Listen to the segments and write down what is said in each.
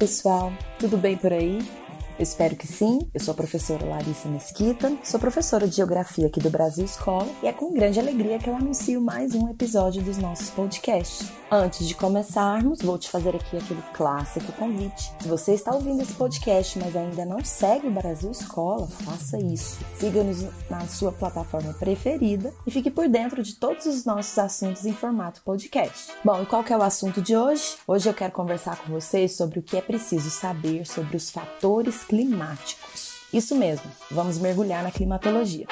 pessoal, tudo bem por aí? Espero que sim. Eu sou a professora Larissa Mesquita, sou professora de Geografia aqui do Brasil Escola e é com grande alegria que eu anuncio mais um episódio dos nossos podcasts. Antes de começarmos, vou te fazer aqui aquele clássico convite. Se você está ouvindo esse podcast, mas ainda não segue o Brasil Escola, faça isso. Siga-nos na sua plataforma preferida e fique por dentro de todos os nossos assuntos em formato podcast. Bom, e qual que é o assunto de hoje? Hoje eu quero conversar com vocês sobre o que é preciso saber sobre os fatores climáticos. Isso mesmo, vamos mergulhar na climatologia.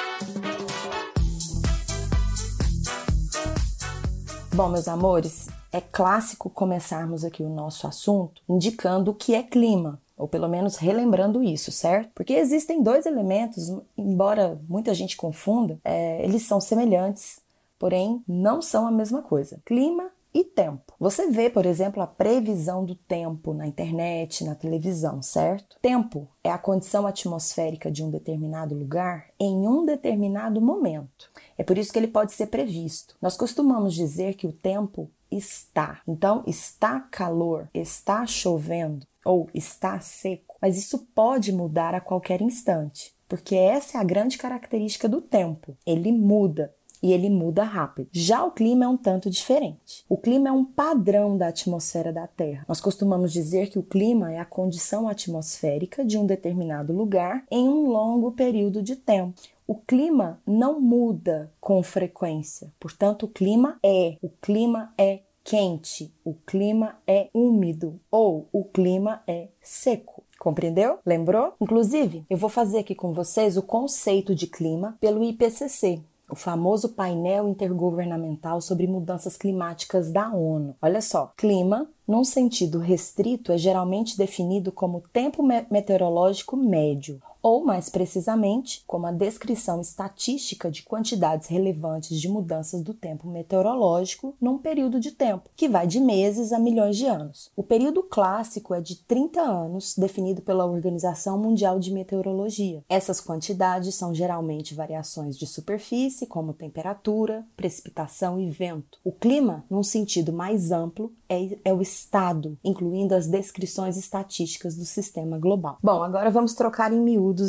Bom, meus amores, é clássico começarmos aqui o nosso assunto indicando o que é clima, ou pelo menos relembrando isso, certo? Porque existem dois elementos, embora muita gente confunda, é, eles são semelhantes, porém não são a mesma coisa. Clima e tempo. Você vê, por exemplo, a previsão do tempo na internet, na televisão, certo? Tempo é a condição atmosférica de um determinado lugar em um determinado momento. É por isso que ele pode ser previsto. Nós costumamos dizer que o tempo está. Então, está calor, está chovendo ou está seco, mas isso pode mudar a qualquer instante. Porque essa é a grande característica do tempo. Ele muda e ele muda rápido. Já o clima é um tanto diferente. O clima é um padrão da atmosfera da Terra. Nós costumamos dizer que o clima é a condição atmosférica de um determinado lugar em um longo período de tempo. O clima não muda com frequência, portanto, o clima é. O clima é quente, o clima é úmido ou o clima é seco. Compreendeu? Lembrou? Inclusive, eu vou fazer aqui com vocês o conceito de clima pelo IPCC, o famoso painel intergovernamental sobre mudanças climáticas da ONU. Olha só, clima num sentido restrito, é geralmente definido como tempo meteorológico médio, ou mais precisamente, como a descrição estatística de quantidades relevantes de mudanças do tempo meteorológico num período de tempo, que vai de meses a milhões de anos. O período clássico é de 30 anos, definido pela Organização Mundial de Meteorologia. Essas quantidades são geralmente variações de superfície, como temperatura, precipitação e vento. O clima, num sentido mais amplo, é, é o estado, incluindo as descrições estatísticas do sistema global. Bom, agora vamos trocar em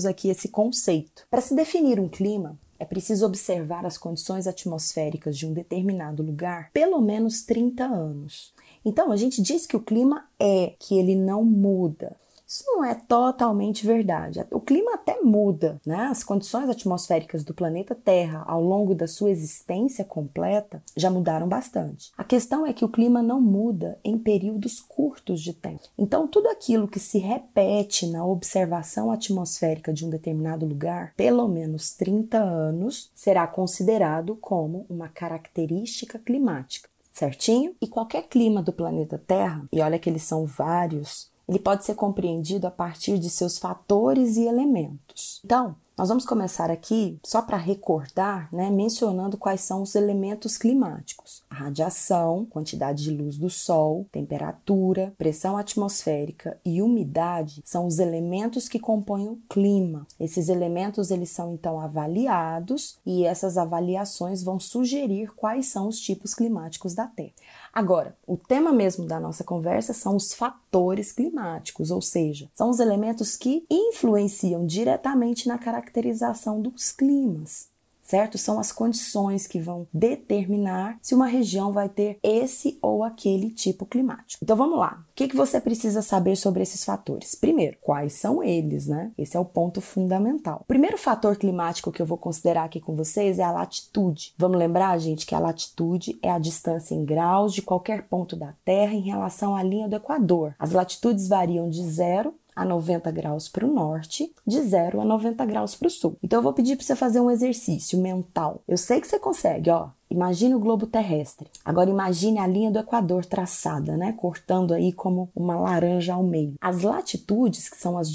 aqui esse conceito. Para se definir um clima, é preciso observar as condições atmosféricas de um determinado lugar pelo menos 30 anos. Então, a gente diz que o clima é, que ele não muda. Isso não é totalmente verdade. O clima até muda, né? As condições atmosféricas do planeta Terra ao longo da sua existência completa já mudaram bastante. A questão é que o clima não muda em períodos curtos de tempo. Então, tudo aquilo que se repete na observação atmosférica de um determinado lugar, pelo menos 30 anos, será considerado como uma característica climática certinho? E qualquer clima do planeta Terra, e olha que eles são vários, ele pode ser compreendido a partir de seus fatores e elementos. Então, nós vamos começar aqui, só para recordar, né, mencionando quais são os elementos climáticos: a radiação, quantidade de luz do Sol, temperatura, pressão atmosférica e umidade são os elementos que compõem o clima. Esses elementos eles são então avaliados e essas avaliações vão sugerir quais são os tipos climáticos da Terra. Agora, o tema mesmo da nossa conversa são os fatores climáticos, ou seja, são os elementos que influenciam diretamente na caracterização dos climas certo? São as condições que vão determinar se uma região vai ter esse ou aquele tipo climático. Então vamos lá. O que, que você precisa saber sobre esses fatores? Primeiro, quais são eles, né? Esse é o ponto fundamental. O primeiro fator climático que eu vou considerar aqui com vocês é a latitude. Vamos lembrar, gente, que a latitude é a distância em graus de qualquer ponto da Terra em relação à linha do Equador. As latitudes variam de zero a 90 graus para o norte, de 0 a 90 graus para o sul. Então eu vou pedir para você fazer um exercício mental. Eu sei que você consegue, ó. Imagine o globo terrestre. Agora imagine a linha do Equador traçada, né? Cortando aí como uma laranja ao meio. As latitudes, que são as,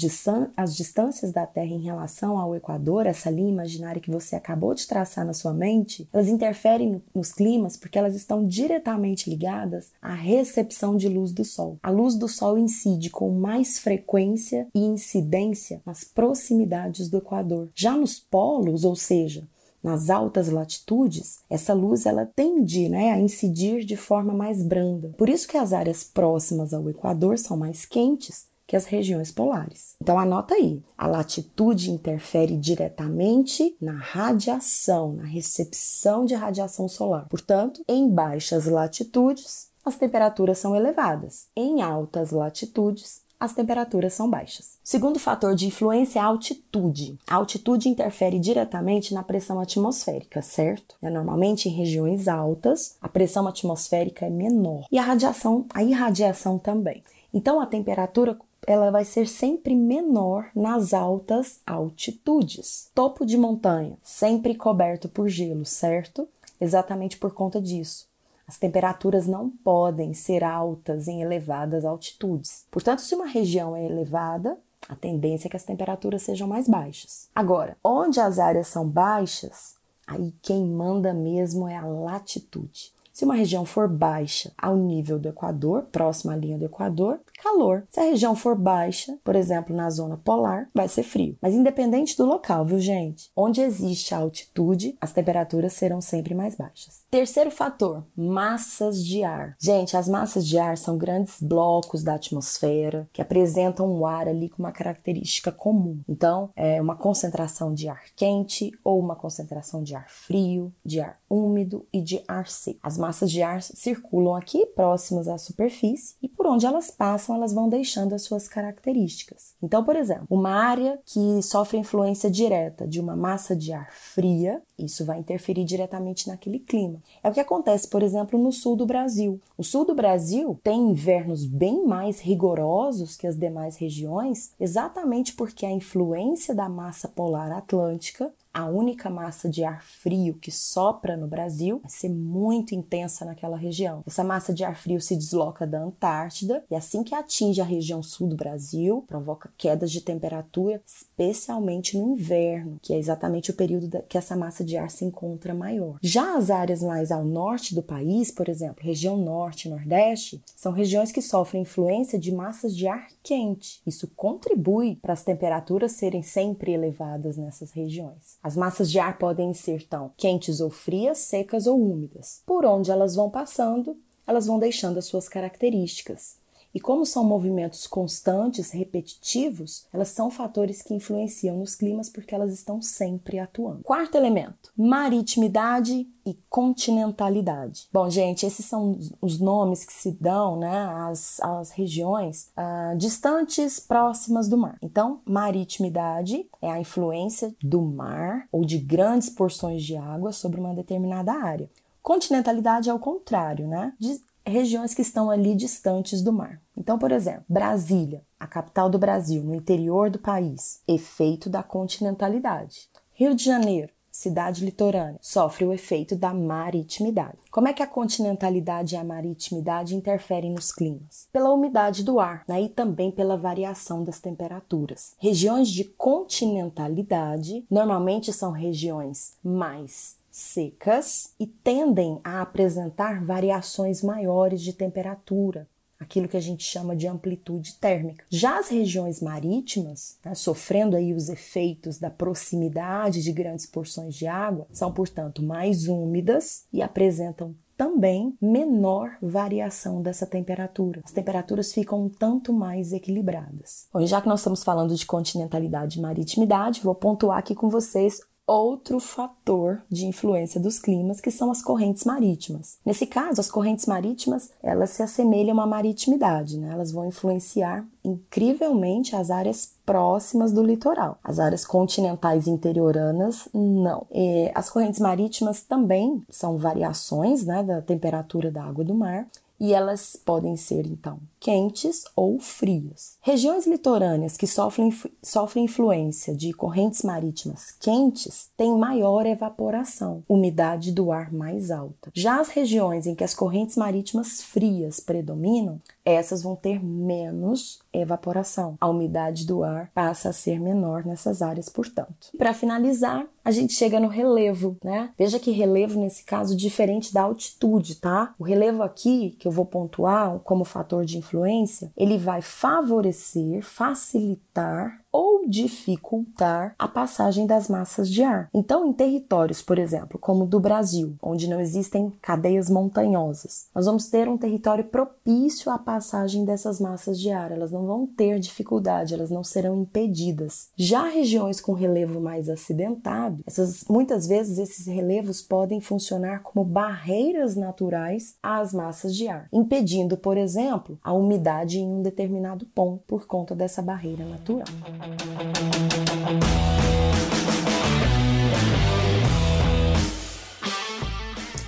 as distâncias da Terra em relação ao Equador, essa linha imaginária que você acabou de traçar na sua mente, elas interferem nos climas porque elas estão diretamente ligadas à recepção de luz do Sol. A luz do Sol incide com mais frequência e incidência nas proximidades do Equador. Já nos polos, ou seja, nas altas latitudes, essa luz ela tende né, a incidir de forma mais branda. Por isso que as áreas próximas ao Equador são mais quentes que as regiões polares. Então anota aí, a latitude interfere diretamente na radiação, na recepção de radiação solar. Portanto, em baixas latitudes, as temperaturas são elevadas. Em altas latitudes, as temperaturas são baixas. Segundo fator de influência é a altitude. A altitude interfere diretamente na pressão atmosférica, certo? É, normalmente em regiões altas, a pressão atmosférica é menor e a radiação, a irradiação também. Então a temperatura ela vai ser sempre menor nas altas altitudes. Topo de montanha, sempre coberto por gelo, certo? Exatamente por conta disso. As temperaturas não podem ser altas em elevadas altitudes. Portanto, se uma região é elevada, a tendência é que as temperaturas sejam mais baixas. Agora, onde as áreas são baixas, aí quem manda mesmo é a latitude. Se uma região for baixa ao nível do Equador, próxima à linha do Equador, calor. Se a região for baixa, por exemplo, na zona polar, vai ser frio. Mas independente do local, viu, gente? Onde existe a altitude, as temperaturas serão sempre mais baixas. Terceiro fator, massas de ar. Gente, as massas de ar são grandes blocos da atmosfera que apresentam um ar ali com uma característica comum. Então, é uma concentração de ar quente ou uma concentração de ar frio, de ar úmido e de ar seco. As massas de ar circulam aqui próximas à superfície e por onde elas passam, elas vão deixando as suas características. Então, por exemplo, uma área que sofre influência direta de uma massa de ar fria, isso vai interferir diretamente naquele clima. É o que acontece, por exemplo, no sul do Brasil. O sul do Brasil tem invernos bem mais rigorosos que as demais regiões, exatamente porque a influência da massa polar atlântica a única massa de ar frio que sopra no Brasil vai ser muito intensa naquela região. Essa massa de ar frio se desloca da Antártida e assim que atinge a região sul do Brasil, provoca quedas de temperatura, especialmente no inverno, que é exatamente o período que essa massa de ar se encontra maior. Já as áreas mais ao norte do país, por exemplo, região norte e nordeste, são regiões que sofrem influência de massas de ar quente. Isso contribui para as temperaturas serem sempre elevadas nessas regiões. As massas de ar podem ser tão quentes ou frias, secas ou úmidas. Por onde elas vão passando, elas vão deixando as suas características. E como são movimentos constantes, repetitivos, elas são fatores que influenciam nos climas porque elas estão sempre atuando. Quarto elemento: maritimidade e continentalidade. Bom, gente, esses são os nomes que se dão né, às, às regiões uh, distantes, próximas do mar. Então, maritimidade é a influência do mar ou de grandes porções de água sobre uma determinada área. Continentalidade é o contrário, né? De regiões que estão ali distantes do mar. Então, por exemplo, Brasília, a capital do Brasil, no interior do país, efeito da continentalidade. Rio de Janeiro, cidade litorânea, sofre o efeito da maritimidade. Como é que a continentalidade e a maritimidade interferem nos climas? Pela umidade do ar né, e também pela variação das temperaturas. Regiões de continentalidade normalmente são regiões mais secas e tendem a apresentar variações maiores de temperatura, aquilo que a gente chama de amplitude térmica. Já as regiões marítimas, né, sofrendo aí os efeitos da proximidade de grandes porções de água, são portanto mais úmidas e apresentam também menor variação dessa temperatura. As temperaturas ficam um tanto mais equilibradas. Bom, já que nós estamos falando de continentalidade e maritimidade, vou pontuar aqui com vocês outro fator de influência dos climas, que são as correntes marítimas. Nesse caso, as correntes marítimas, elas se assemelham à maritimidade, né? Elas vão influenciar incrivelmente as áreas próximas do litoral. As áreas continentais interioranas, não. E as correntes marítimas também são variações né, da temperatura da água do mar e elas podem ser então quentes ou frias. Regiões litorâneas que sofrem, sofrem influência de correntes marítimas quentes têm maior evaporação, umidade do ar mais alta. Já as regiões em que as correntes marítimas frias predominam, essas vão ter menos evaporação. A umidade do ar passa a ser menor nessas áreas, portanto. Para finalizar, a gente chega no relevo, né? Veja que relevo nesse caso diferente da altitude, tá? O relevo aqui que eu vou pontuar como fator de influência, ele vai favorecer, facilitar ou dificultar a passagem das massas de ar. Então, em territórios, por exemplo, como o do Brasil, onde não existem cadeias montanhosas, nós vamos ter um território propício à passagem dessas massas de ar. Elas não vão ter dificuldade, elas não serão impedidas. Já regiões com relevo mais acidentado, essas, muitas vezes esses relevos podem funcionar como barreiras naturais às massas de ar, impedindo, por exemplo, a umidade em um determinado ponto por conta dessa barreira natural.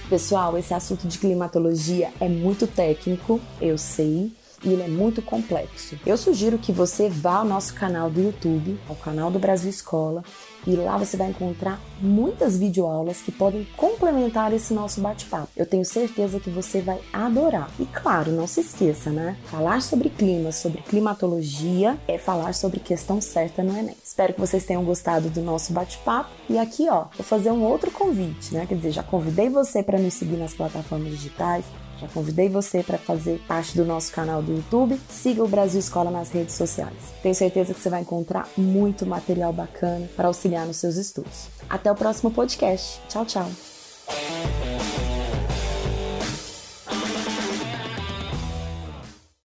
Pessoal, esse assunto de climatologia é muito técnico, eu sei, e ele é muito complexo. Eu sugiro que você vá ao nosso canal do YouTube, ao canal do Brasil Escola, e lá você vai encontrar muitas videoaulas que podem complementar esse nosso bate-papo. Eu tenho certeza que você vai adorar. E claro, não se esqueça, né? Falar sobre clima, sobre climatologia é falar sobre questão certa no Enem. Espero que vocês tenham gostado do nosso bate-papo. E aqui, ó, vou fazer um outro convite, né? Quer dizer, já convidei você para nos seguir nas plataformas digitais, já convidei você para fazer parte do nosso canal do YouTube. Siga o Brasil Escola nas redes sociais. Tenho certeza que você vai encontrar muito material bacana para auxiliar nos seus estudos. Até o próximo podcast. Tchau, tchau.